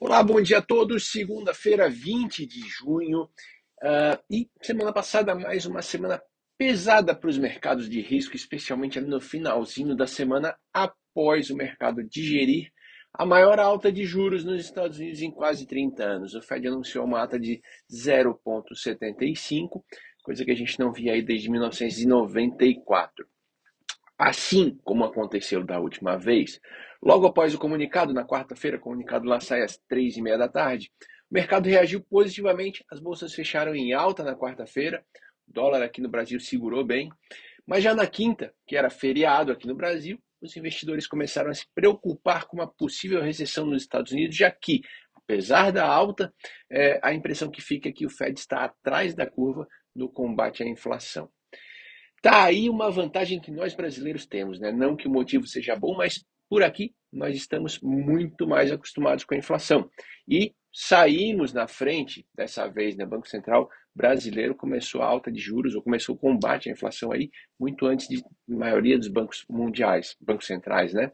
Olá, bom dia a todos. Segunda-feira, 20 de junho. Uh, e semana passada, mais uma semana pesada para os mercados de risco, especialmente no finalzinho da semana, após o mercado digerir a maior alta de juros nos Estados Unidos em quase 30 anos. O Fed anunciou uma alta de 0,75, coisa que a gente não via aí desde 1994. Assim como aconteceu da última vez, logo após o comunicado, na quarta-feira, o comunicado lá sai às três e meia da tarde, o mercado reagiu positivamente, as bolsas fecharam em alta na quarta-feira, o dólar aqui no Brasil segurou bem, mas já na quinta, que era feriado aqui no Brasil, os investidores começaram a se preocupar com uma possível recessão nos Estados Unidos, já que, apesar da alta, é, a impressão que fica é que o Fed está atrás da curva no combate à inflação. Tá aí uma vantagem que nós brasileiros temos, né? Não que o motivo seja bom, mas por aqui nós estamos muito mais acostumados com a inflação. E saímos na frente, dessa vez, né? Banco Central brasileiro começou a alta de juros, ou começou o combate à inflação aí, muito antes de maioria dos bancos mundiais, bancos centrais, né?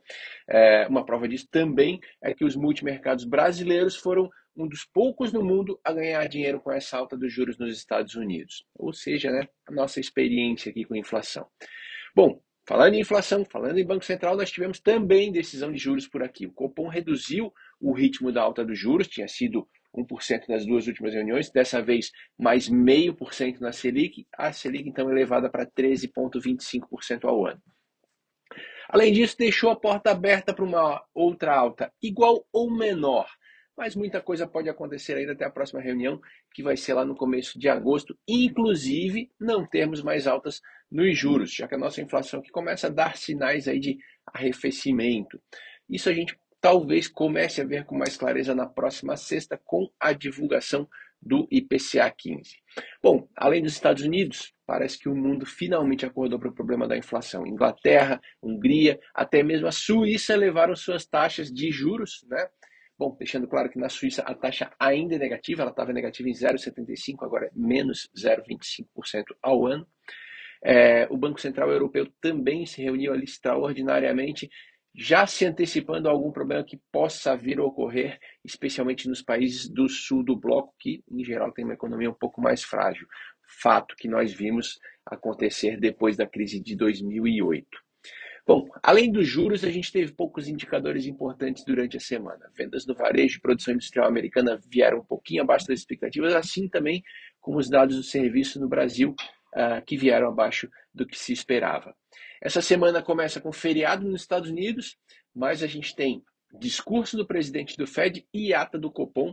É, uma prova disso também é que os multimercados brasileiros foram um dos poucos no mundo a ganhar dinheiro com essa alta dos juros nos Estados Unidos. Ou seja, né, a nossa experiência aqui com inflação. Bom, falando em inflação, falando em Banco Central, nós tivemos também decisão de juros por aqui. O Copom reduziu o ritmo da alta dos juros, tinha sido 1% nas duas últimas reuniões, dessa vez mais 0,5% na Selic, a Selic então elevada para 13,25% ao ano. Além disso, deixou a porta aberta para uma outra alta, igual ou menor, mas muita coisa pode acontecer ainda até a próxima reunião, que vai ser lá no começo de agosto, inclusive não termos mais altas nos juros, já que a nossa inflação aqui começa a dar sinais aí de arrefecimento. Isso a gente talvez comece a ver com mais clareza na próxima sexta com a divulgação do IPCA 15. Bom, além dos Estados Unidos, parece que o mundo finalmente acordou para o problema da inflação. Inglaterra, Hungria, até mesmo a Suíça elevaram suas taxas de juros, né? Bom, deixando claro que na Suíça a taxa ainda é negativa, ela estava negativa em 0,75, agora é menos 0,25% ao ano. É, o Banco Central Europeu também se reuniu ali extraordinariamente, já se antecipando a algum problema que possa vir a ocorrer, especialmente nos países do sul do bloco, que em geral tem uma economia um pouco mais frágil. Fato que nós vimos acontecer depois da crise de 2008. Bom, além dos juros, a gente teve poucos indicadores importantes durante a semana. Vendas no varejo e produção industrial americana vieram um pouquinho abaixo das expectativas, assim também como os dados do serviço no Brasil, uh, que vieram abaixo do que se esperava. Essa semana começa com feriado nos Estados Unidos, mas a gente tem discurso do presidente do Fed e ata do Copom,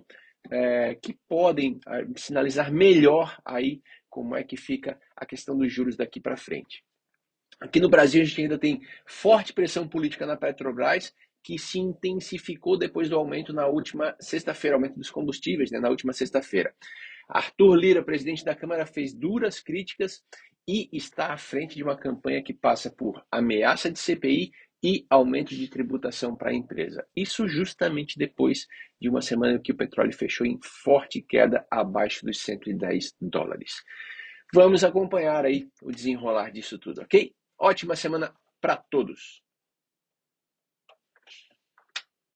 é, que podem uh, sinalizar melhor aí como é que fica a questão dos juros daqui para frente. Aqui no Brasil, a gente ainda tem forte pressão política na Petrobras, que se intensificou depois do aumento na última sexta-feira, aumento dos combustíveis, né, na última sexta-feira. Arthur Lira, presidente da Câmara, fez duras críticas e está à frente de uma campanha que passa por ameaça de CPI e aumento de tributação para a empresa. Isso justamente depois de uma semana que o petróleo fechou em forte queda abaixo dos 110 dólares. Vamos acompanhar aí o desenrolar disso tudo, ok? Ótima semana para todos!